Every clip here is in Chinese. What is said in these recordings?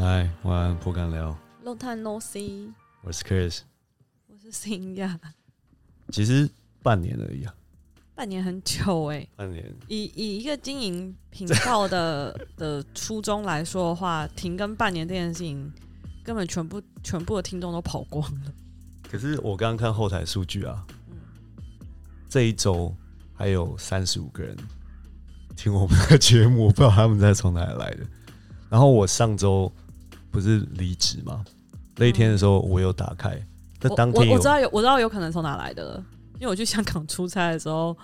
嗨，晚安，不敢聊。Long time no see，我是 Chris，我是新亚，其实半年而已啊，半年很久哎、半年。以以一个经营频道的 的初衷来说的话，停更半年这件事情，根本全部全部的听众都跑光了。可是我刚刚看后台数据啊，嗯这一周还有三十五个人听我们的节目，我不知道他们在从哪里来的。然后我上周不是离职吗？那一天的时候我有打开，那我当天我我知道有我知道有可能从哪来的了，因为我去香港出差的时候，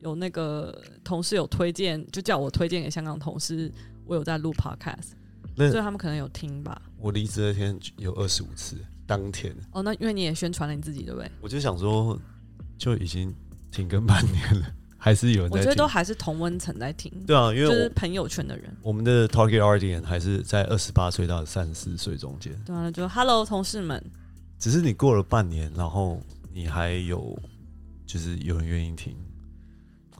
有那个同事有推荐，就叫我推荐给香港同事，我有在录 podcast，那所以他们可能有听吧。我离职那天有二十五次，当天哦，那因为你也宣传了你自己，对不对？我就想说，就已经停更半年了，还是有人在听。我觉得都还是同温层在听，对啊，因为我、就是朋友圈的人。我们的 target audience 还是在二十八岁到三十四岁中间。对啊，就 Hello 同事们，只是你过了半年，然后你还有就是有人愿意听，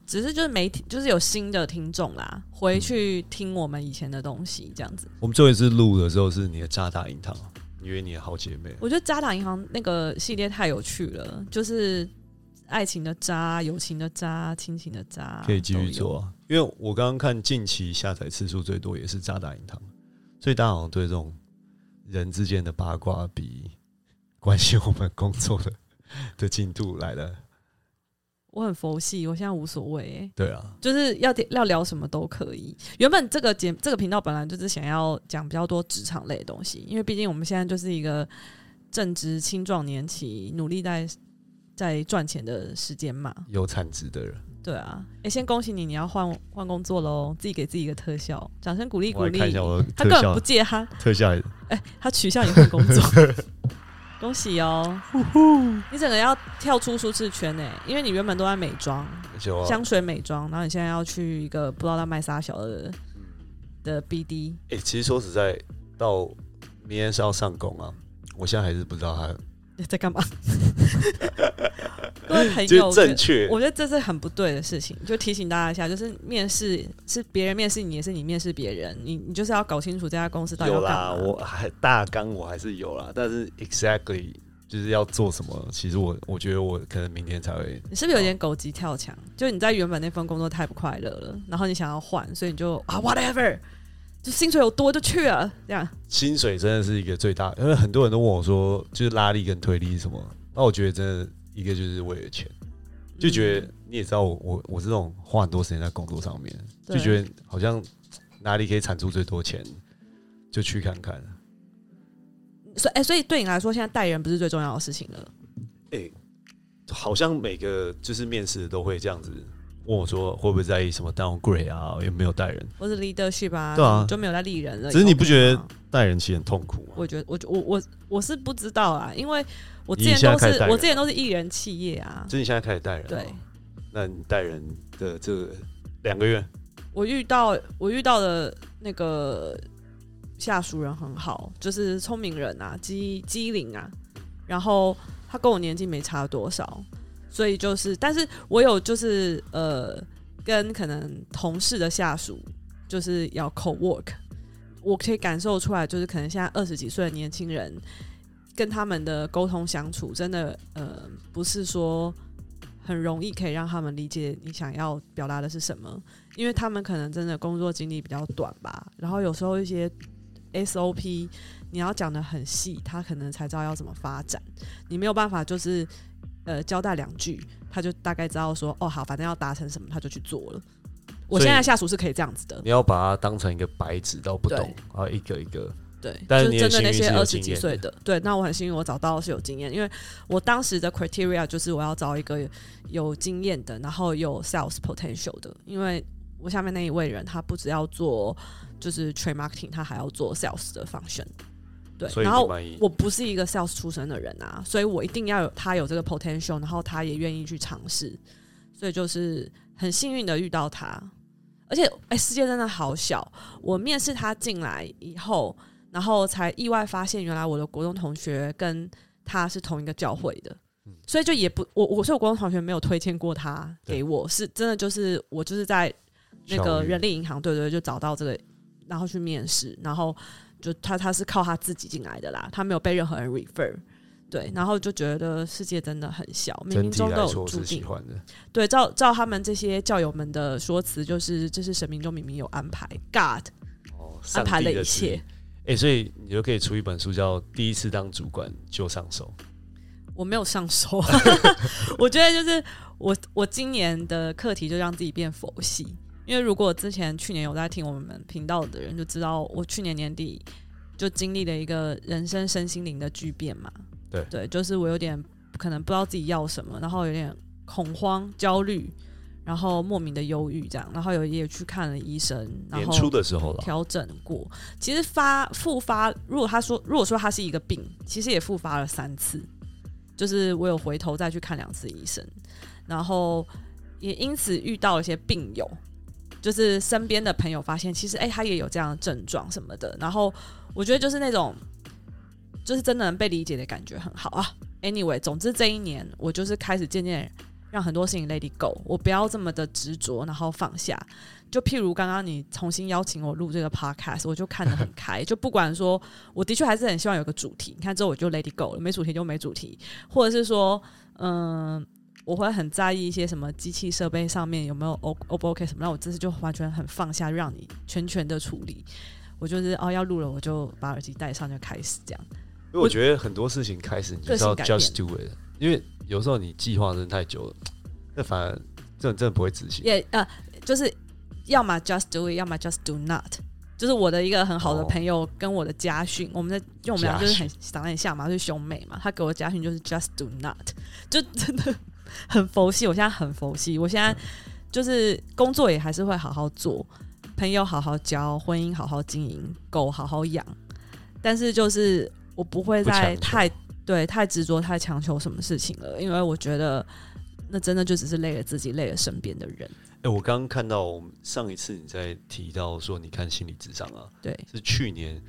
只是就是没听，就是有新的听众啦，回去听我们以前的东西，这样子。我们最后一次录的时候是你的渣打银行，因为你的好姐妹。我觉得渣打银行那个系列太有趣了，就是爱情的渣、友情的渣、亲情的渣，可以继续。做啊，因为我刚刚看近期下载次数最多也是渣打银行，所以大家好像对这种人之间的八卦比关心我们工作的的进度来的，我很佛系，我现在无所谓、欸，对啊，就是要要聊什么都可以。原本这个节这个频道本来就是想要讲比较多职场类的东西，因为毕竟我们现在就是一个正值青壮年期，努力在在赚钱的时间嘛。有产值的人，对啊，哎、先恭喜你，你要换换工作喽！自己给自己一个特效，掌声鼓励鼓励他根本不借他，特效，哎、他取笑你换工作，恭喜哦！你整个要跳出舒适圈呢，因为你原本都在美妆、就香水美妆，然后你现在要去一个不知道在卖啥小的的 BD，哎、其实说实在，到明天是要上工啊，我现在还是不知道他在干嘛？各位朋就是友，正确。我觉得这是很不对的事情，就提醒大家一下，就是面试是别人面试你，也是你面试别人，你你就是要搞清楚这家公司到底有啦，我还 大纲我还是有啦，但是 exactly 就是要做什么，其实我我觉得我可能明天才会。你是不是有点狗急跳墙？就你在原本那份工作太不快乐了，然后你想要换，所以你就啊 whatever，就薪水有多就去了，这样。薪水真的是一个最大，因为很多人都问我说，就是拉力跟推力是什么？那我觉得真的一个就是为了钱，就觉得你也知道我我我这种花很多时间在工作上面，就觉得好像哪里可以产出最多钱，就去看看。所以哎、所以对你来说，现在带人不是最重要的事情了。哎、好像每个就是面试都会这样子问我说，会不会在意什么 downgrade 啊，有没有带人？或是 leadership 啊，对啊就没有在立人了。只是你不觉得吗带人其实很痛苦吗？我觉得我我我我是不知道啊，因为我之前都是我之前都是艺人企业啊。所以你现在开始带人，对，那你带人的这个两个月，我遇到我遇到的那个下属人很好，就是聪明人啊，机机灵啊，然后他跟我年纪没差多少，所以就是，但是我有就是呃，跟可能同事的下属就是要 co work，我可以感受出来，就是可能现在二十几岁的年轻人跟他们的沟通相处，真的呃，不是说很容易可以让他们理解你想要表达的是什么。因为他们可能真的工作经历比较短吧，然后有时候一些 SOP 你要讲的很细，他可能才知道要怎么发展，你没有办法就是呃交代两句，他就大概知道说哦好，反正要达成什么他就去做了。我现在下属是可以这样子的，你要把它当成一个白纸都不懂对，然后一个一个，对，但是你就是针对那些二十几岁的，对，那我很幸运，我找到是有经验，因为我当时的 criteria 就是我要找一个有经验的，然后有 sales potential 的，因为我下面那一位人他不只要做就是 trade marketing，他还要做 sales 的 function，对然后。我不是一个 sales 出身的人啊，所以我一定要有他有这个 potential，然后他也愿意去尝试，所以就是很幸运的遇到他，而且哎、世界真的好小。我面试他进来以后，然后才意外发现，原来我的国中同学跟他是同一个教会的。所以就也不我我所以我国中同学没有推荐过他给我，是真的就是我就是在那个人力银行，对对，就找到这个，然后去面试，然后就他他是靠他自己进来的啦，他没有被任何人 refer。对，然后就觉得世界真的很小，冥冥中都有注定。对，照照他们这些教友们的说辞，就是这是神明中明明有安排，God 哦，安排了一切。哎、所以你就可以出一本书，叫《第一次当主管就上手》。我没有上手，我觉得就是我我今年的课题就让自己变佛系，因为如果之前去年有在听我们频道的人就知道，我去年年底就经历了一个人生身心灵的巨变嘛。对对，就是我有点可能不知道自己要什么，然后有点恐慌、焦虑，然后莫名的忧郁这样，然后有也去看了医生，然后年初的时候了，调整过。其实发复发，如果他说如果说他是一个病，其实也复发了三次，就是我有回头再去看两次医生，然后也因此遇到了一些病友，就是身边的朋友发现，其实哎、他也有这样的症状什么的，然后我觉得就是那种。就是真的能被理解的感觉很好啊。Anyway，总之这一年我就是开始渐渐让很多事情 let it go，我不要这么的执着，然后放下。就譬如刚刚你重新邀请我录这个 podcast，我就看得很开。就不管说，我的确还是很希望有个主题。你看之后我就 let it go 了，没主题就没主题，或者是说，嗯，我会很在意一些什么机器设备上面有没有 O O 不 OK 什么，那我这次就完全很放下，让你全权的处理。我就是哦要录了，我就把耳机戴上就开始这样。因为我觉得很多事情开始你就是要 just do it，因为有时候你计划真的太久了，那反而这种真的不会执行。也呃，就是要么 just do it，要么 just do not。就是我的一个很好的哦朋友跟我的家训，我们的因为我们俩就是很长得很像嘛，是兄妹嘛。他给我的家训就是 just do not，就真的很佛系。我现在很佛系，我现在就是工作也还是会好好做，朋友好好交，婚姻好好经营，狗好好养。但是就是我不会再太对太执着、太强求什么事情了，因为我觉得那真的就只是累了自己，累了身边的人。哎、我刚刚看到上一次你在提到说你看心理智商啊，对是去年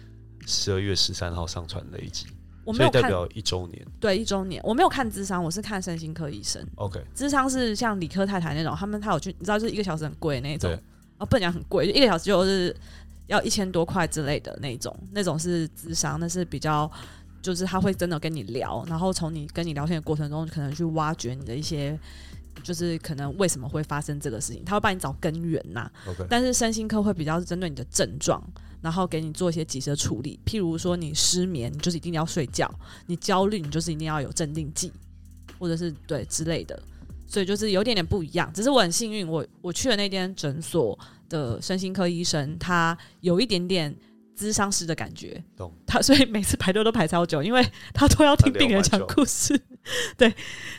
十二月十三号上传的一集，我没有看代表一周年。对一周年，我没有看智商，我是看身心科医生。OK，智商是像理科太太那种，他们他有去，你知道，就是一个小时很贵的那种对，哦，不能讲很贵，就一个小时就是要一千多块之类的那种，那种是智商，那是比较。就是他会真的跟你聊，然后从你跟你聊天的过程中，可能去挖掘你的一些，就是可能为什么会发生这个事情，他会帮你找根源呐、OK，但是身心科会比较是针对你的症状，然后给你做一些及时的处理。譬如说你失眠，你就是一定要睡觉；你焦虑，你就是一定要有镇定剂，或者是对之类的。所以就是有点点不一样。只是我很幸运，我我去的那间诊所的身心科医生，他有一点点。咨商师的感觉，懂他，所以每次排队都排超久，因为 他都要听病人讲故事。对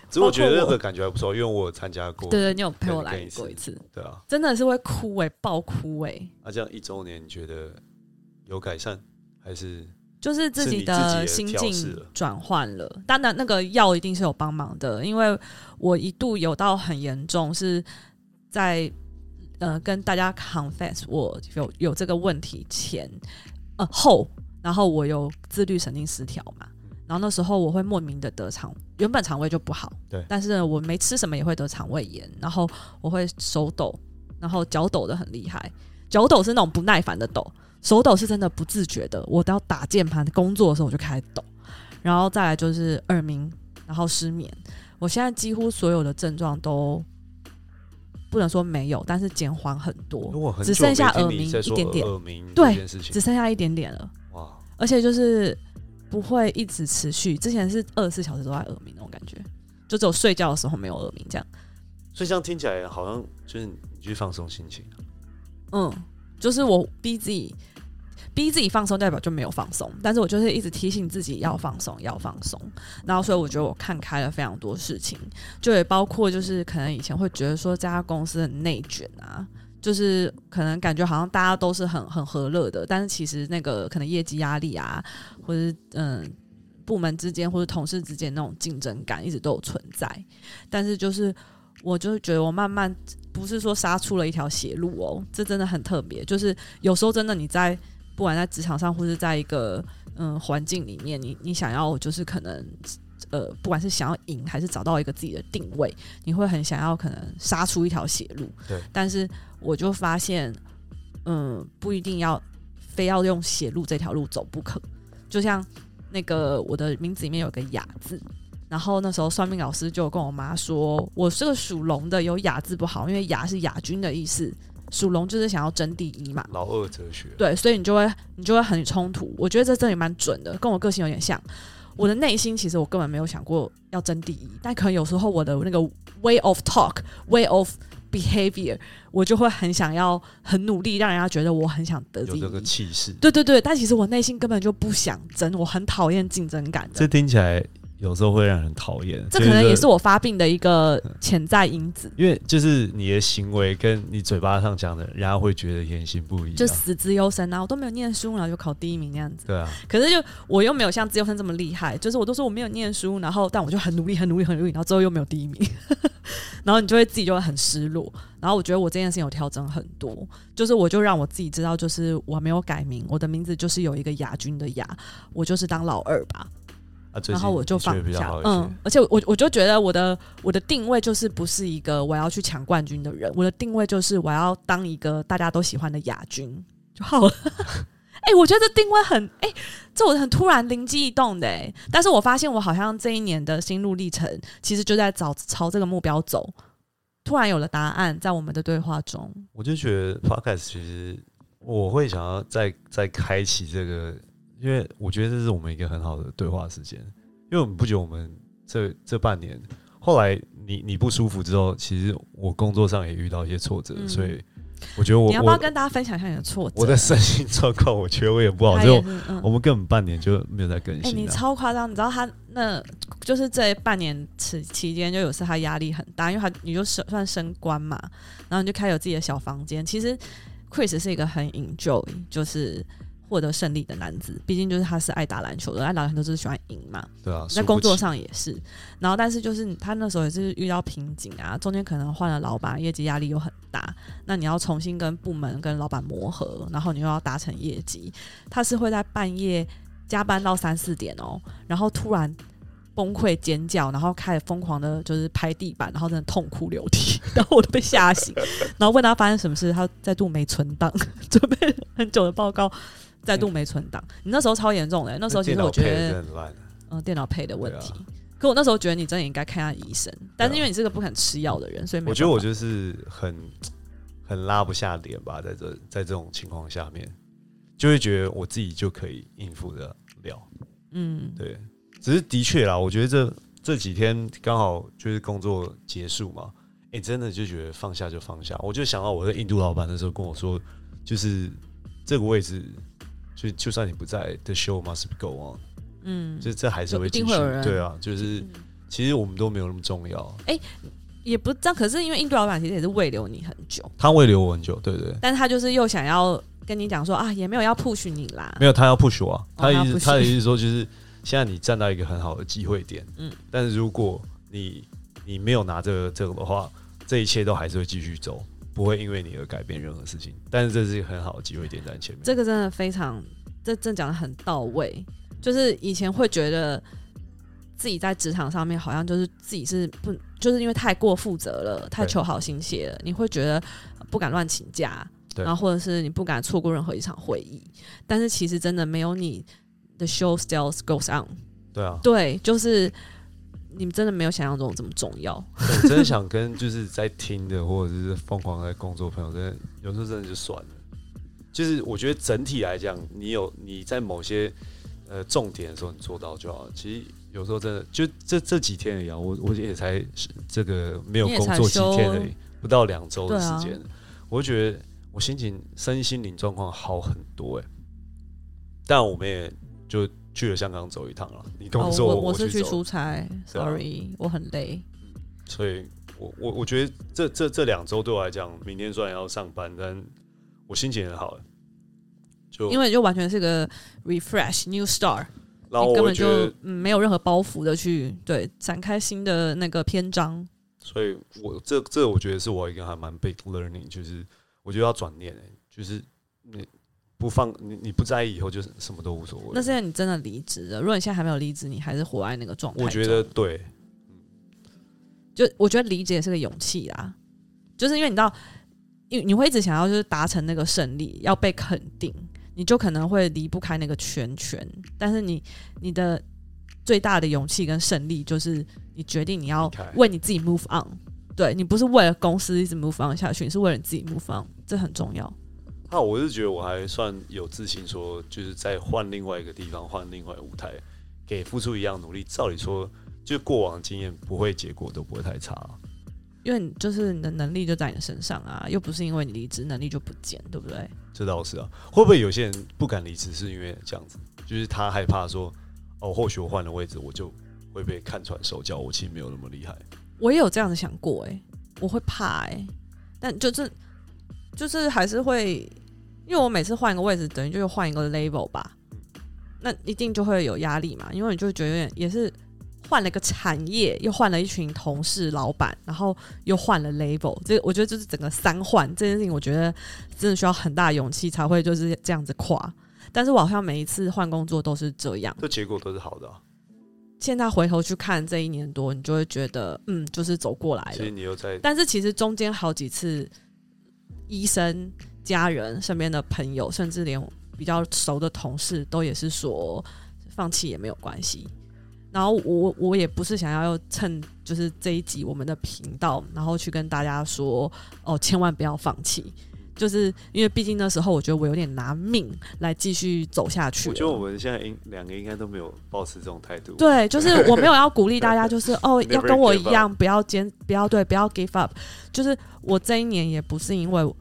只是我觉得包括我那个感觉还不错，因为我有参加过。对对，你有陪我来过一次，对啊，真的是会哭哎、爆哭哎、那、这样一周年，你觉得有改善还是？就是自己的的心境转换了。当然，那个药一定是有帮忙的，因为我一度有到很严重，是在呃跟大家 confess 我有有这个问题前呃后，然后我有自律神经失调嘛。然后那时候我会莫名的得肠，原本肠胃就不好，对但是我没吃什么也会得肠胃炎，然后我会手抖，然后脚抖的很厉害，脚抖是那种不耐烦的抖，手抖是真的不自觉的，我都要打键盘工作的时候我就开始抖，然后再来就是耳鸣，然后失眠。我现在几乎所有的症状都不能说没有，但是减缓很多，很只剩下耳鸣一点点耳鸣对只，剩下一点点了，哇，而且就是不会一直持续。之前是二十四小时都在耳鸣那种感觉，就只有睡觉的时候没有耳鸣这样。所以这样听起来好像就是你去放松心情，嗯，就是我逼自己，逼自己放松，代表就没有放松。但是我就是一直提醒自己要放松，要放松。然后，所以我觉得我看开了非常多事情，就也包括就是可能以前会觉得说这家公司很内卷啊，就是可能感觉好像大家都是很很和乐的，但是其实那个可能业绩压力啊，或者是嗯。部门之间或者同事之间那种竞争感一直都有存在，但是就是我就是觉得我慢慢不是说杀出了一条血路哦，这真的很特别。就是有时候真的你在不管在职场上或是在一个嗯环境里面，你你想要就是可能呃不管是想要赢还是找到一个自己的定位，你会很想要可能杀出一条血路。对，但是我就发现嗯不一定要非要用血路这条路走不可。就像那个我的名字里面有个雅字，然后那时候算命老师就跟我妈说，我是个属龙的，有雅字不好，因为雅是亚军的意思，属龙就是想要争第一嘛。老二哲学，对，所以你就会你就会很冲突。我觉得这真的蛮准的，跟我个性有点像。我的内心其实我根本没有想过要争第一，但可能有时候我的那个 way of talk, way of behavior，我就会很想要很努力，让人家觉得我很想得第一。有这个气势。对对对，但其实我内心根本就不想争，我很讨厌竞争感的。这听起来有时候会让人讨厌。这可能也是我发病的一个潜在因子。因为就是你的行为跟你嘴巴上讲的，人家会觉得言行不一。就死之优生啊，我都没有念书，然后就考第一名那样子。对啊。可是就我又没有像资优生这么厉害，就是我都说我没有念书，然后但我就很努力、很努力、很努力，然后最后又没有第一名，然后你就会自己就会很失落。然后我觉得我这件事情有调整很多，就是我就让我自己知道，就是我没有改名，我的名字就是有一个亚军的亚，我就是当老二吧。然后我就放下，嗯，而且我我就觉得我的我的定位就是不是一个我要去抢冠军的人，我的定位就是我要当一个大家都喜欢的亚军就好了。哎，我觉得这定位很哎，这我很突然灵机一动的哎，但是我发现我好像这一年的心路历程其实就在找朝这个目标走，突然有了答案在我们的对话中，我就觉得 podcast 其实我会想要再再开启这个。因为我觉得这是我们一个很好的对话时间，因为我们不觉得我们这这半年，后来你你不舒服之后，其实我工作上也遇到一些挫折，所以我觉得我你要不要跟大家分享一下你的挫折？我的身心状况，我觉得我也不好，就我们根本半年就没有在更新。哎，你超夸张！你知道他那就是这半年此期间，就有次他压力很大，因为他你就升算升官嘛，然后你就开有自己的小房间。其实 Chris 是一个很 enjoy，就是。获得胜利的男子，毕竟就是他是爱打篮球的，爱打篮球就是喜欢赢嘛。对啊，在工作上也是。然后，但是就是他那时候也是遇到瓶颈啊，中间可能换了老板，业绩压力又很大。那你要重新跟部门、跟老板磨合，然后你又要达成业绩，他是会在半夜加班到三四点哦，然后突然崩溃尖叫，然后开始疯狂的就是拍地板，然后真的痛哭流涕，然后我都被吓醒，然后问他发生什么事，他再度没存档，准备很久的报告。再度没存档，你那时候超严重的。那时候其实我觉得，嗯，电脑配的问题。可我那时候觉得你真的应该看下医生，但是因为你是个不肯吃药的人，所以我觉得我就是很很拉不下脸吧，在这在这种情况下面，就会觉得我自己就可以应付得了。嗯，对。只是的确啦，我觉得这这几天刚好就是工作结束嘛，哎，真的就觉得放下就放下。我就想到我的印度老板那时候跟我说，就是这个位置。所以，就算你不在，the show must go on。嗯，这这还是会继续。对啊，就是其实我们都没有那么重要。哎，也不这样。可是因为印度老板其实也是未留你很久，他未留我很久，对对。但他就是又想要跟你讲说啊，也没有要 push 你啦。没有，他要 push 我。他意思，他的意思说，就是现在你站到一个很好的机会点。嗯。但是如果你你没有拿这个这个的话，这一切都还是会继续走。不会因为你而改变任何事情，但是这是一个很好的机会点在前面。这个真的非常，这真讲的很到位。就是以前会觉得自己在职场上面好像就是自己是不，就是因为太过负责了，太求好心切了，你会觉得不敢乱请假，然后或者是你不敢错过任何一场会议。但是其实真的没有你的 show still goes on。对啊，对，就是。你们真的没有想象中这么重要。我真的想跟就是在听的或者是疯狂在工作朋友，真的有时候真的就算了。就是我觉得整体来讲，你有你在某些呃重点的时候你做到就好。其实有时候真的就这这几天而已，我我也才这个没有工作几天而已，不到两周的时间，我就觉得我心情身心灵状况好很多哎。但我们也就。去了香港走一趟了，你工作，我是去出差，sorry，我很累。所以，我我我觉得这这这两周对我来讲，明天虽然要上班，但我心情很好。就因为就完全是个 refresh new start，然后根本就没有任何包袱的去对展开新的那个篇章。所以我这这我觉得是我一个还蛮 big learning，就是我觉得要转念，就是你。不放你，你不在意以后就是什么都无所谓。那现在你真的离职了？如果你现在还没有离职，你还是活在那个状态。我觉得对，就我觉得离职也是个勇气啦，就是因为你知道，因你会一直想要就是达成那个胜利，要被肯定，你你就可能会离不开那个圈圈。但是你你的最大的勇气跟胜利，就是你决定你要为你自己 move on。对你不是为了公司一直 move on 下去，你是为了你自己 move on，这很重要。那我是觉得我还算有自信，说就是在换另外一个地方，换另外舞台，给付出一样努力。照理说，就过往经验不会结果都不会太差。因为你就是你的能力就在你身上啊，又不是因为你离职能力就不见，对不对？这倒是啊，会不会有些人不敢离职，是因为这样子，就是他害怕说，哦，或许我换了位置，我就会被看穿手脚，我其实没有那么厉害。我也有这样子想过、欸，我会怕哎、但就是就是还是会，因为我每次换一个位置，等于就是换一个 level 吧，那一定就会有压力嘛，因为你就会觉得有点也是换了个产业，又换了一群同事、老板，然后又换了 label，这我觉得就是整个三换这件事情，我觉得真的需要很大勇气才会就是这样子跨。但是我好像每一次换工作都是这样，这结果都是好的、啊。现在回头去看这一年多，你就会觉得，嗯，就是走过来了其实。你又在但是其实中间好几次，医生、家人、身边的朋友，甚至连比较熟的同事，都也是说放弃也没有关系。然后我我也不是想要趁就是这一集我们的频道，然后去跟大家说哦，千万不要放弃。就是因为毕竟那时候我觉得我有点拿命来继续走下去。我觉得我们现在应两个应该都没有保持这种态度。对，就是我没有要鼓励大家，就是哦，要跟我一样，不要坚，不要对，不要 give up。就是我这一年也不是因为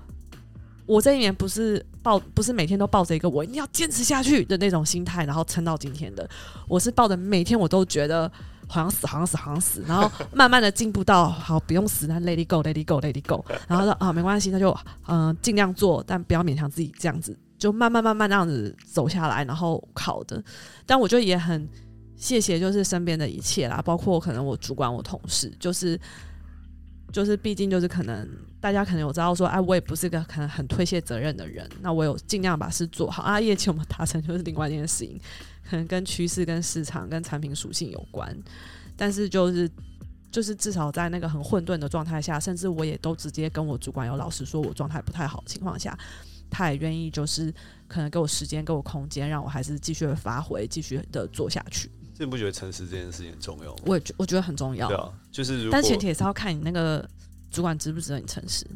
我这一年不是抱，不是每天都抱着一个我一定要坚持下去的那种心态，然后撑到今天的。我是抱着每天我都觉得好像死，好像死，好像死，然后 慢慢的进步到好不用死，那 let it go，let it go，let it go。然后说啊没关系，那就嗯、尽量做，但不要勉强自己这样子，就慢慢慢慢那样子走下来，然后考的。但我觉得也很谢谢，就是身边的一切啦，包括可能我主管、我同事，就是就是，毕竟就是可能大家可能有知道说，哎，我也不是个可能很推卸责任的人，那我有尽量把事做好啊。业绩我们达成就是另外一件事情，可能跟趋势、跟市场、跟产品属性有关，但是就是。就是至少在那个很混沌的状态下，甚至我也都直接跟我主管有老实说，我状态不太好的情况下，他也愿意就是可能给我时间、给我空间，让我还是继续发挥、继续的做下去。这你不觉得诚实这件事情很重要吗？我也觉我觉得很重要，对啊，就是如果但前提也是要看你那个主管值不值得你诚实。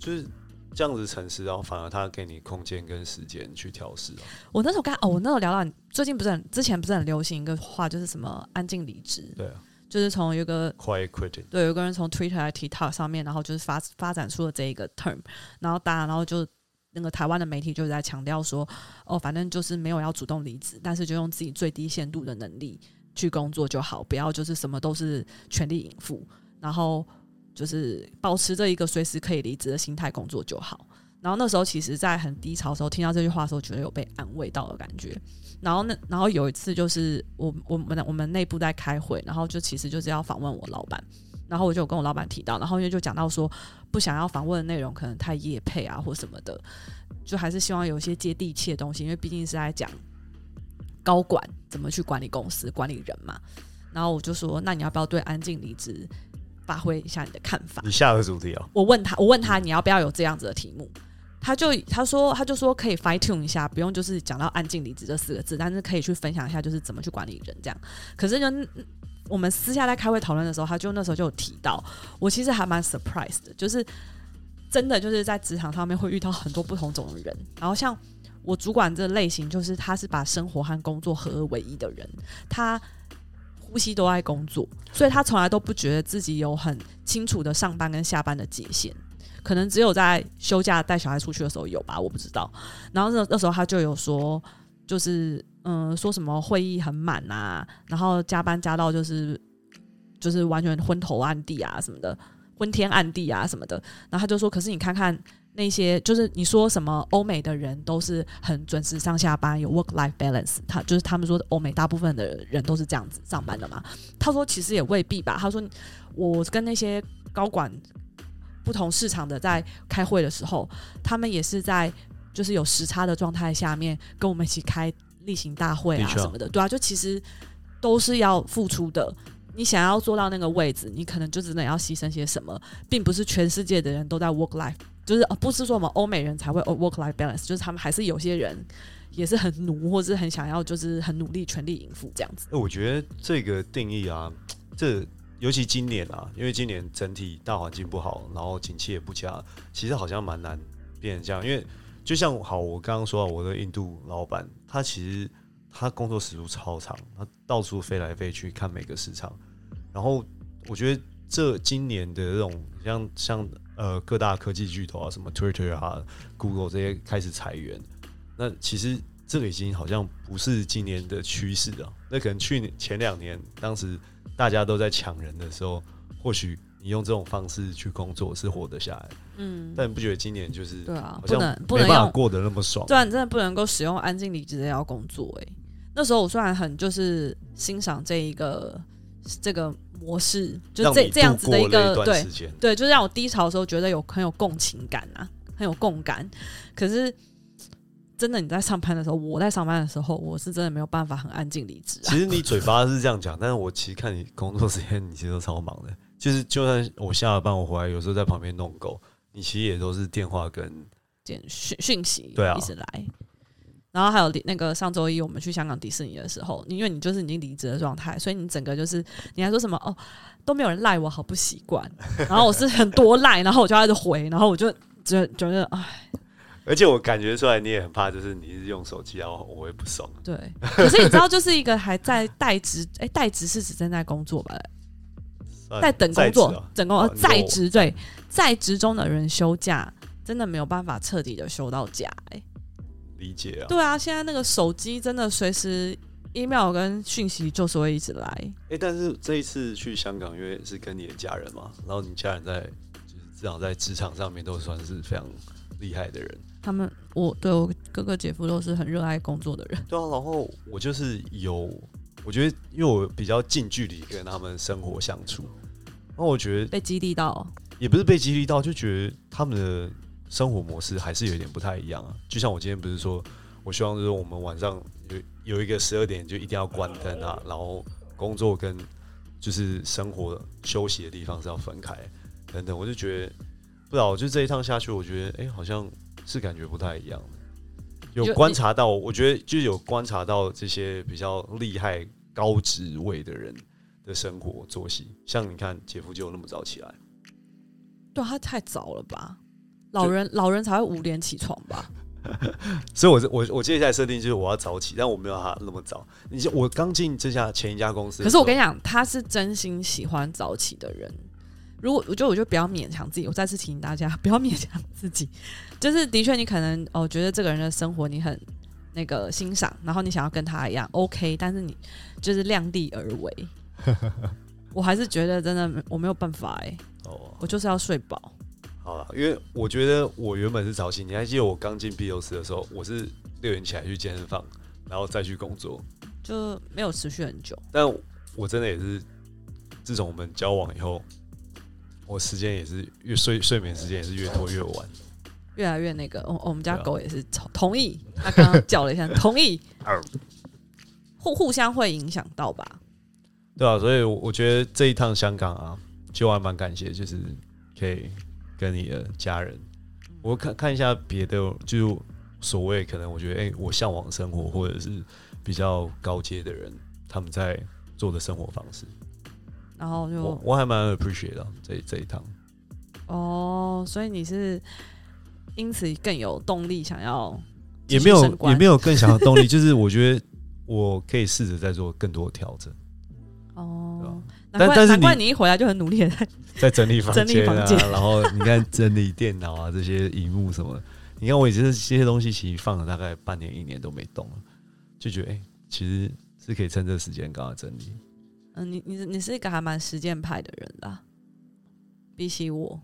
就是这样子诚实，然后反而他给你空间跟时间去调试啊。我那时候刚哦，我那时候聊到你最近不是很之前不是很流行一个话，就是什么安静离职，对啊就是从有一个，quiet quitting，对有个人从 Twitter 还 TikTok 上面，然后就是发发展出了这一个 term，然后大家然后就那个台湾的媒体就在强调说，哦，反正就是没有要主动离职，但是就用自己最低限度的能力去工作就好，不要就是什么都是全力以赴，然后就是保持着一个随时可以离职的心态工作就好。然后那时候其实，在很低潮的时候听到这句话的时候，觉得有被安慰到的感觉。然后那然后有一次就是我我们我们内部在开会，然后就其实就是要访问我老板，然后我就有跟我老板提到，然后因为就讲到说不想要访问的内容可能太业配啊或什么的，就还是希望有一些接地气的东西，因为毕竟是在讲高管怎么去管理公司、管理人嘛。然后我就说，那你要不要对安静离职发挥一下你的看法？你下个主题哦，我问他，我问他你要不要有这样子的题目？他就他说他就说可以 fine tune 一下，不用就是讲到安静离职这四个字，但是可以去分享一下就是怎么去管理人这样。可是就嗯我们私下在开会讨论的时候，他就那时候就有提到，我其实还蛮 surprised 的，就是真的就是在职场上面会遇到很多不同种的人，然后像我主管这类型，就是他是把生活和工作合而为一的人，他呼吸都爱工作，所以他从来都不觉得自己有很清楚的上班跟下班的界限。可能只有在休假带小孩出去的时候有吧，我不知道。然后那那时候他就有说，就是嗯，说什么会议很满啊，然后加班加到就是就是完全昏头暗地啊什么的，昏天暗地啊什么的。然后他就说，可是你看看那些，就是你说什么欧美的人都是很准时上下班，有 work life balance，他就是他们说欧美大部分的人都是这样子上班的嘛。他说其实也未必吧，他说我跟那些高管。不同市场的在开会的时候，他们也是在就是有时差的状态下面跟我们一起开例行大会啊什么的，对啊，就其实都是要付出的。你想要做到那个位置，你可能就只能要牺牲些什么，并不是全世界的人都在 work life 就是呃不是说我们欧美人才会 work life balance，就是他们还是有些人也是很努，或是很想要，就是很努力全力以赴这样子。哎，我觉得这个定义啊，这尤其今年啊，因为今年整体大环境不好，然后景气也不佳，其实好像蛮难变成这样。因为就像好，我刚刚说到我的印度老板，他其实他工作时数超长，他到处飞来飞去看每个市场。然后我觉得这今年的这种像像呃各大科技巨头啊，什么 Twitter 啊、Google 这些开始裁员，那其实这个已经好像不是今年的趋势啊。那可能去年前两年当时。大家都在抢人的时候，或许你用这种方式去工作是活得下来。嗯，但你不觉得今年就是对啊，不能不能用过得那么爽？对啊，你真的不能够使用安静离职的要工作。哎，那时候我虽然很就是欣赏这一个这个模式，就这这样子的一个对对，就是让我低潮的时候觉得有很有共情感啊，很有共感。可是。真的，你在上班的时候，我在上班的时候，我是真的没有办法很安静离职。其实你嘴巴是这样讲，但是我其实看你工作时间，你其实都超忙的。就是就算我下了班，我回来有时候在旁边弄狗，你其实也都是电话跟简讯讯息，对啊，一直来。然后还有那个上周一我们去香港迪士尼的时候，因为你就是已经离职的状态，所以你整个就是你还说什么哦都没有人赖我，好不习惯。然后我是很多赖，然后我就开始回，然后我就觉觉得哎。而且我感觉出来，你也很怕，就是你是用手机，然后我会不爽。对，可是你知道，就是一个还在待职，哎，待职是指正在工作吧？在等工作，等工在职，对，在职中的人休假，真的没有办法彻底的休到假，哎，理解啊。对啊，现在那个手机真的随时 email 跟讯息就是会一直来。哎，但是这一次去香港，因为是跟你的家人嘛，然后你家人在，就是至少在职场上面都算是非常厉害的人。他们，我对我哥哥姐夫都是很热爱工作的人。对啊，然后我就是有，我觉得因为我比较近距离跟他们生活相处，然后我觉得被激励到，也不是被激励到，就觉得他们的生活模式还是有点不太一样啊。就像我今天不是说，我希望就是我们晚上有有一个十二点就一定要关灯啊，然后工作跟就是生活休息的地方是要分开等等，我就觉得不知道，就这一趟下去，我觉得哎，好像。是感觉不太一样的，有观察到，我觉得就有观察到这些比较厉害高职位的人的生活作息，像你看姐夫就那么早起来，对他太早了吧？老人老人才会五点起床吧？所以，我我我接下来设定就是我要早起，但我没有他那么早。你我刚进这家前一家公司，可是我跟你讲，他是真心喜欢早起的人。如果我觉得，我就不要勉强自己。我再次提醒大家，不要勉强自己。就是的确，你可能哦，觉得这个人的生活你很那个欣赏，然后你想要跟他一样，OK。但是你就是量力而为。我还是觉得真的我没有办法哎。哦。我就是要睡饱。好了，因为我觉得我原本是早起。你还记得我刚进 B O 斯的时候，我是六点起来去健身房，然后再去工作，就没有持续很久。但我真的也是，自从我们交往以后。我时间也是越睡睡眠时间也是越拖越晚，越来越那个。我我们家狗也是同意，它刚刚叫了一下同意，互互相会影响到吧？对啊，所以我觉得这一趟香港啊，就还蛮感谢，就是可以跟你的家人，我看看一下别的，就所谓可能我觉得，哎，我向往生活或者是比较高阶的人，他们在做的生活方式。然后就我我还蛮 appreciate 的这这一趟哦，所以你是因此更有动力想要也没有也没有更想要动力，就是我觉得我可以试着再做更多的调整哦。但但是你一回来就很努力在 在整理房间啊，然后你看整理电脑啊这些荧幕什么，你看我以前这些东西其实放了大概半年一年都没动了，就觉得哎，其实是可以趁这时间刚刚整理。嗯，你你你是一个还蛮实践派的人啦，比起我，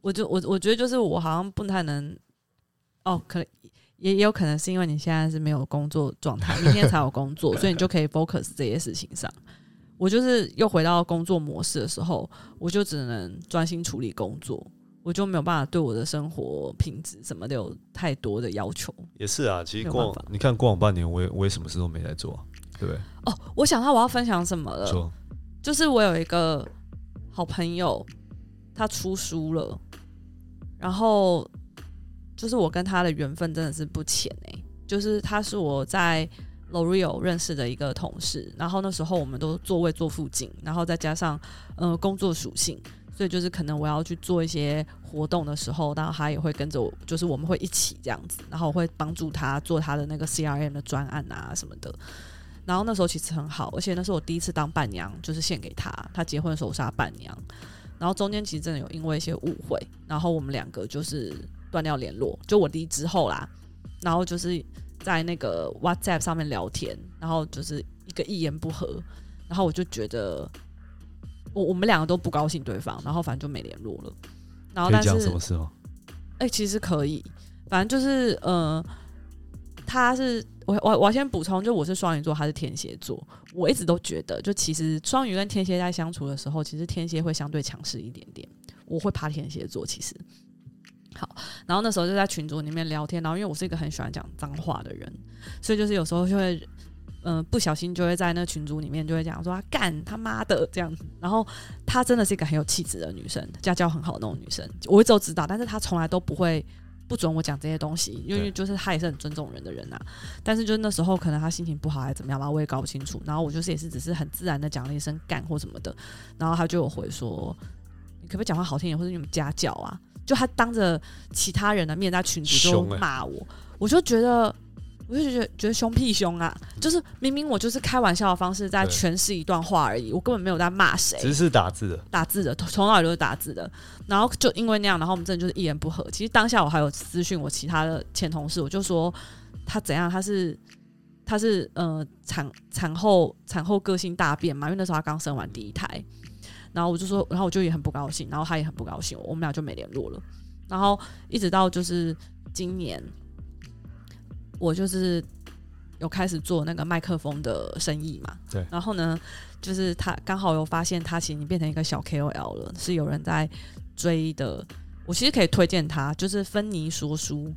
我就我我觉得就是我好像不太能，哦，可能也也有可能是因为你现在是没有工作状态，明天才有工作，所以你就可以 focus 这些事情上。我就是又回到工作模式的时候，我就只能专心处理工作，我就没有办法对我的生活品质什么的有太多的要求。也是啊，其实过你看过往半年，我也我也什么事都没在做。对哦，我想到我要分享什么了，就是我有一个好朋友，他出书了，然后就是我跟他的缘分真的是不浅哎、就是他是我在 L'Oreal 认识的一个同事，然后那时候我们都座位坐附近，然后再加上呃工作属性，所以就是可能我要去做一些活动的时候，然后他也会跟着我，就是我们会一起这样子，然后我会帮助他做他的那个 CRM 的专案啊什么的。然后那时候其实很好，而且那是我第一次当伴娘，就是献给他。他结婚的时候我是他伴娘，然后中间其实真的有因为一些误会，然后我们两个就是断掉联络。就我离职后啦，然后就是在那个 WhatsApp 上面聊天，然后就是一个一言不合，然后我就觉得我我们两个都不高兴对方，然后反正就没联络了。然后但是讲？哎、其实可以，反正就是呃，他是我我我先补充，就我是双鱼座，他是天蝎座。我一直都觉得，就其实双鱼跟天蝎在相处的时候，其实天蝎会相对强势一点点。我会怕天蝎座，其实。好，然后那时候就在群组里面聊天，然后因为我是一个很喜欢讲脏话的人，所以就是有时候就会，嗯、不小心就会在那群组里面就会讲说啊干他妈的这样子。然后她真的是一个很有气质的女生，家教很好的那种女生，我一直都知道，但是她从来都不会不准我讲这些东西，因为就是她也是很尊重人的人啊。但是就是那时候可能她心情不好还是怎么样吧，我也搞不清楚。然后我就是也是只是很自然的讲了一声干或什么的，然后她就有回说，你可不可以讲话好听一点，或者你们家教啊？就他当着其他人的面在群组就凶欸骂我，我就觉得。我就觉得觉得凶屁凶啊！就是明明我就是开玩笑的方式在诠释一段话而已，我根本没有在骂谁。只是打字的，打字的，从从头到尾都是打字的。然后就因为那样，然后我们真的就是一言不合。其实当下我还有私讯我其他的前同事，我就说他怎样，他是他是呃产产后产后个性大变嘛，因为那时候他刚生完第一胎。然后我就说，然后我就也很不高兴，然后他也很不高兴，我们俩就没联络了。然后一直到就是今年，我就是有开始做那个麦克风的生意嘛。对然后呢，就是他刚好有发现他其实变成一个小 KOL 了，是有人在追的。我其实可以推荐他，就是芬妮说书，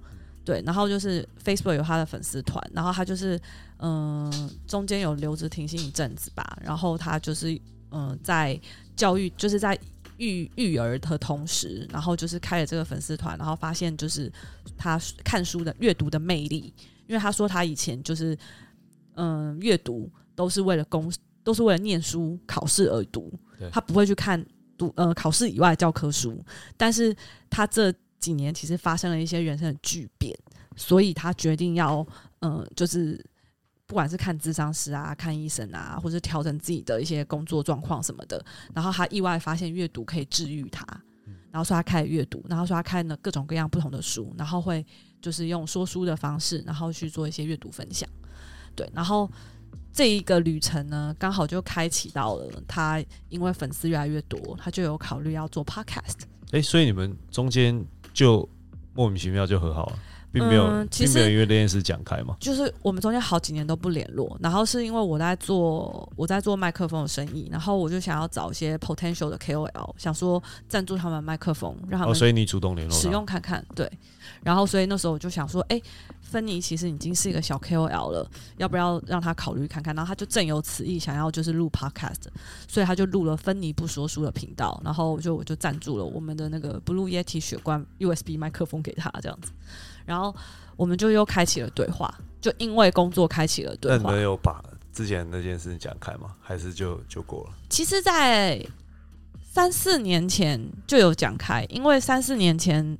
对，然后就是 Facebook 有他的粉丝团，然后他就是嗯、中间有留职停薪一阵子吧，然后他就是嗯、在教育，就是在育育儿的同时，然后就是开了这个粉丝团，然后发现就是他看书的阅读的魅力，因为他说他以前就是嗯阅读都是为了公都是为了念书考试而读，他不会去看读呃考试以外的教科书，但是他这几年其实发生了一些人生的巨变，所以他决定要呃就是。不管是看智商师啊、看医生啊，或者调整自己的一些工作状况什么的，然后他意外发现阅读可以治愈他，然后说他开始阅读，然后说他看了各种各样不同的书，然后会就是用说书的方式，然后去做一些阅读分享。对，然后这一个旅程呢，刚好就开启到了他，因为粉丝越来越多，他就有考虑要做 podcast。哎、所以你们中间就莫名其妙就和好了，并没有，嗯其实并没有因为这件事讲开嘛。就是我们中间好几年都不联络，然后是因为我在做我在做麦克风的生意，然后我就想要找一些 potential 的 KOL，想说赞助他们麦克风，让他哦，们所以你主动联络使用看看，对。然后所以那时候我就想说，哎、芬妮其实已经是一个小 KOL 了，要不要让他考虑看看？然后他就正有此意，想要就是录 podcast，所以他就录了芬妮不说书的频道，然后就我就赞助了我们的那个 Blue Yeti 雪罐 USB 麦克风给他这样子，然后我们就又开启了对话，就因为工作开启了对话那你们。有把之前那件事讲开吗？还是就就过了？其实，在三四年前就有讲开，因为三四年前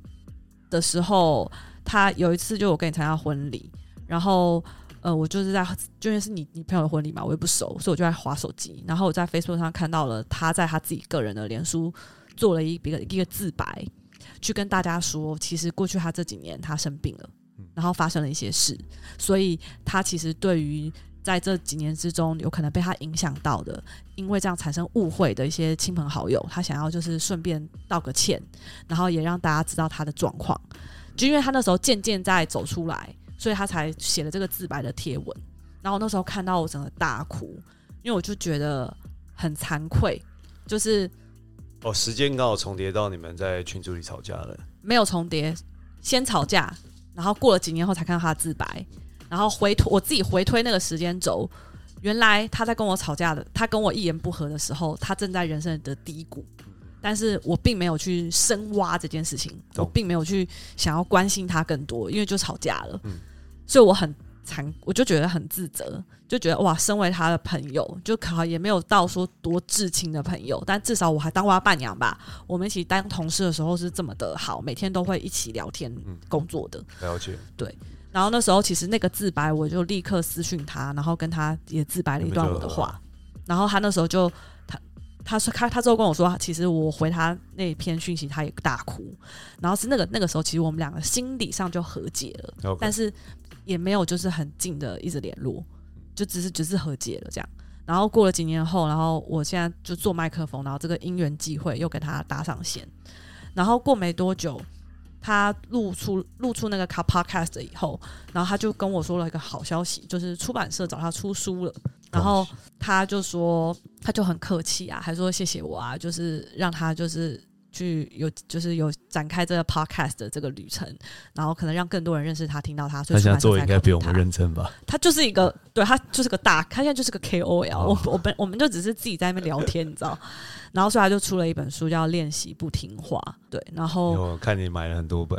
的时候，他有一次就我跟你参加婚礼，然后呃，我就是在就因为是你你朋友的婚礼嘛，我也不熟，所以我就在划手机，然后我在 Facebook 上看到了他在他自己个人的脸书做了一个一个自白，去跟大家说，其实过去他这几年他生病了，然后发生了一些事，所以他其实对于在这几年之中有可能被他影响到的，因为这样产生误会的一些亲朋好友，他想要就是顺便道个歉，然后也让大家知道他的状况。就因为他那时候渐渐在走出来，所以他才写了这个自白的贴文。然后那时候看到我整个大哭，因为我就觉得很惭愧，就是哦，时间刚好重叠到你们在群组里吵架了。没有重叠，先吵架，然后过了几年后才看到他自白，然后回推我自己回推那个时间轴，原来他在跟我吵架的，他跟我一言不合的时候，他正在人生的低谷，但是我并没有去深挖这件事情，我并没有去想要关心他更多，因为就吵架了，嗯。所以我很惭，我就觉得很自责，就觉得哇，身为他的朋友，就可能也没有到说多至亲的朋友，但至少我还当过他伴娘吧。我们一起当同事的时候是这么的好，每天都会一起聊天嗯工作的。了解，对然后那时候其实那个自白，我就立刻私讯他，然后跟他也自白了一段我的话。然后他那时候就他他说他他之后跟我说，其实我回他那篇讯息，他也大哭。然后是那个那个时候，其实我们两个心理上就和解了但是也没有就是很近的一直联络，就只是只是和解了这样。然后过了几年后，然后我现在就做麦克风，然后这个因缘际会又跟他搭上线。然后过没多久，他录出录出那个卡 podcast 以后，然后他就跟我说了一个好消息，就是出版社找他出书了。然后他就说，他就很客气啊，还说谢谢我啊，就是让他就是去有就是有展开这个 podcast 的这个旅程，然后可能让更多人认识他，听到他。所以他现在做的应该比我们认真吧？他就是一个，对他就是个大，他现在就是个 KOL、哦我我本我们就只是自己在那边聊天，你知道。然后所以他就出了一本书叫《练习不听话》，对，然后我看你买了很多本，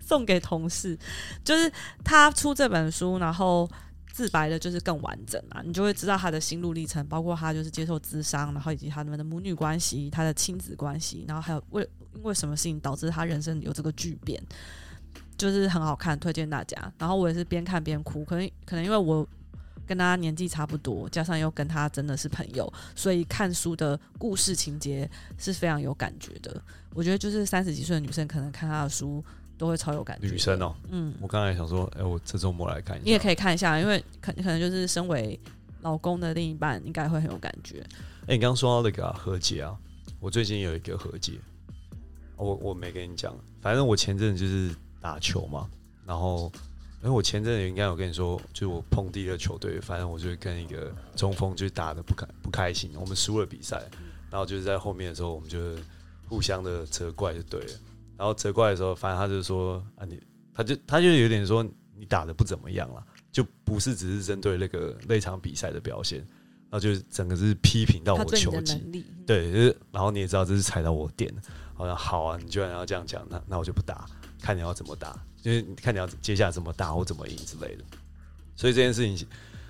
送给同事，就是他出这本书，然后自白的就是更完整嘛，你就会知道他的心路历程，包括他就是接受智商，然后以及他们的母女关系、他的亲子关系，然后还有为因为什么事情导致他人生有这个巨变，就是很好看，推荐大家。然后我也是边看边哭，可能可能因为我。跟他年纪差不多，加上又跟他真的是朋友，所以看书的故事情节是非常有感觉的。我觉得就是三十几岁的女生可能看他的书都会超有感觉。女生哦，嗯，我刚才想说，哎，我这周末来看一下，你也可以看一下，因为可可能就是身为老公的另一半，应该会很有感觉。哎、你刚刚说到那个、啊、和解啊，我最近有一个和解，我我没跟你讲，反正我前阵子就是打球嘛，然后因为我前阵子应该有跟你说，就是我碰第一个球队，反正我就跟一个中锋就是打的不开不开心，我们输了比赛，然后就是在后面的时候，我们就互相的责怪就对了，然后责怪的时候，反正他就说啊你，他就他就有点说你打的不怎么样了，就不是只是针对那个那场比赛的表现。然后就是整个是批评到我球技，对，就是然后你也知道这是踩到我点，好像好啊，你居然要这样讲，那那我就不打，看你要怎么打，就是你看你要接下来怎么打我怎么赢之类的。所以这件事情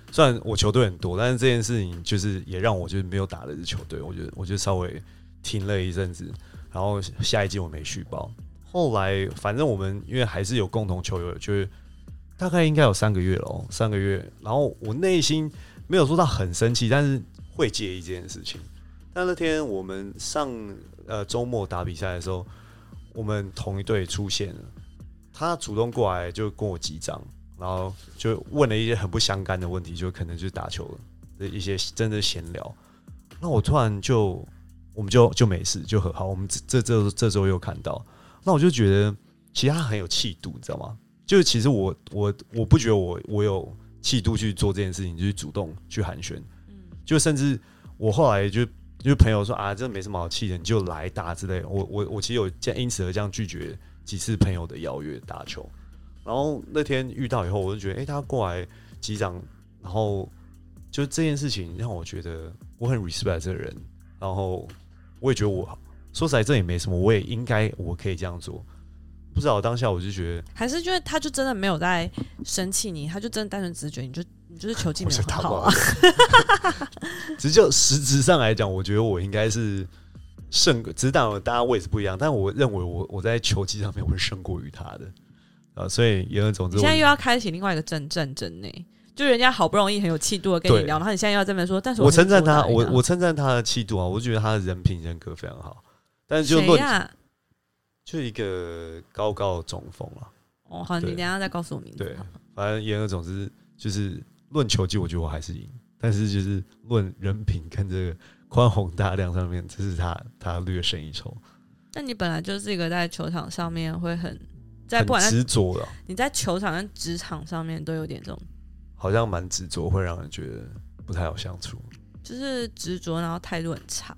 虽然我球队很多，但是这件事情就是也让我就是没有打的是球队，我觉得我就稍微停了一阵子，然后下一季我没续报。后来反正我们因为还是有共同球友，就是大概应该有三个月了哦，三个月。然后我内心没有说到很生气，但是会介意这件事情。但那天我们上呃周末打比赛的时候，我们同一队出现了，他主动过来就跟我击掌，然后就问了一些很不相干的问题，就可能就是打球的一些真的闲聊。那我突然就我们就就没事就和好，我们这这这这周又看到，那我就觉得其实他很有气度，你知道吗？就是其实我我我不觉得我我有气度去做这件事情，就是主动去寒暄，嗯就甚至我后来就就是朋友说啊，这没什么好气的，你就来打之类的。我我我其实有这样因此而这样拒绝几次朋友的邀约打球。然后那天遇到以后，我就觉得，哎、他过来击掌，然后就这件事情让我觉得我很 respect 这个人，然后我也觉得我说实在这也没什么，我也应该我可以这样做。不知道当下我就觉得还是因为他就真的没有在生气你，他就真的单纯只是觉得你就你就是球技没有好啊。只是就实质上来讲，我觉得我应该是胜，只是当然大家位置不一样，但我认为我我在球技上面会胜过于他的，啊，所以言而总之我，现在又要开启另外一个战战争呢，就人家好不容易很有气度的跟你聊，然后你现在要这么说，但是我称赞他，我我称赞他的气度啊，我就觉得他的人品人格非常好，但是就论？就一个高高的中锋啊，哦，好，你等一下再告诉我名字。对。反正言而总之就是论球技，我觉得我还是赢，但是就是论人品跟这个宽宏大量上面，这是他他略胜一筹，那你本来就是一个在球场上面会很在不管在执着的。你在球场跟职场上面都有点这种，好像蛮执着，会让人觉得不太好相处。就是执着，然后态度很差。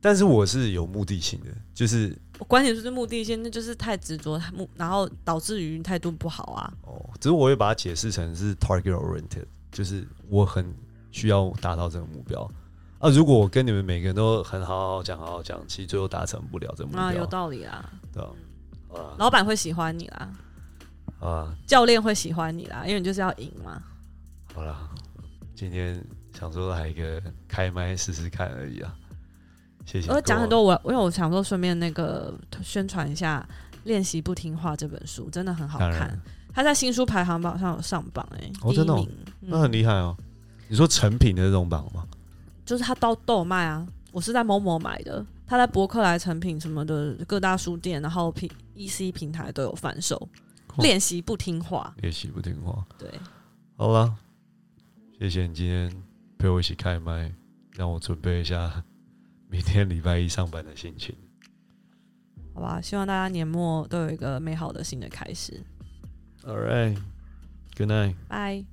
但是我是有目的性的，就是我关键就是目的性，那就是太执着，目然后导致于态度不好啊。哦，只是我会把它解释成是 target oriented，就是我很需要达到这个目标啊。啊，如果我跟你们每个人都很好好讲，好好讲，其实最后达成不了这目标，啊，有道理啊。对？啊老板会喜欢你啦，啊，教练会喜欢你啦，因为你就是要赢嘛。好了，今天想说来一个开麦试试看而已啊，谢谢。我讲很多，我因为我想说顺便那个宣传一下《练习不听话》这本书，真的很好看。他在新书排行榜上有上榜哎、哦真的。那很嗯，厉害哦。你说成品的这种榜吗？就是他都都有卖啊，我是在某某买的，他在博客来成品什么的各大书店，然后平 E C 平台都有贩售。酷练习不听话，练习不听话。对，好了，谢谢你今天陪我一起开麦，让我准备一下 明天礼拜一上班的心情。好吧，希望大家年末都有一个美好的新的开始。All right, good night. 拜。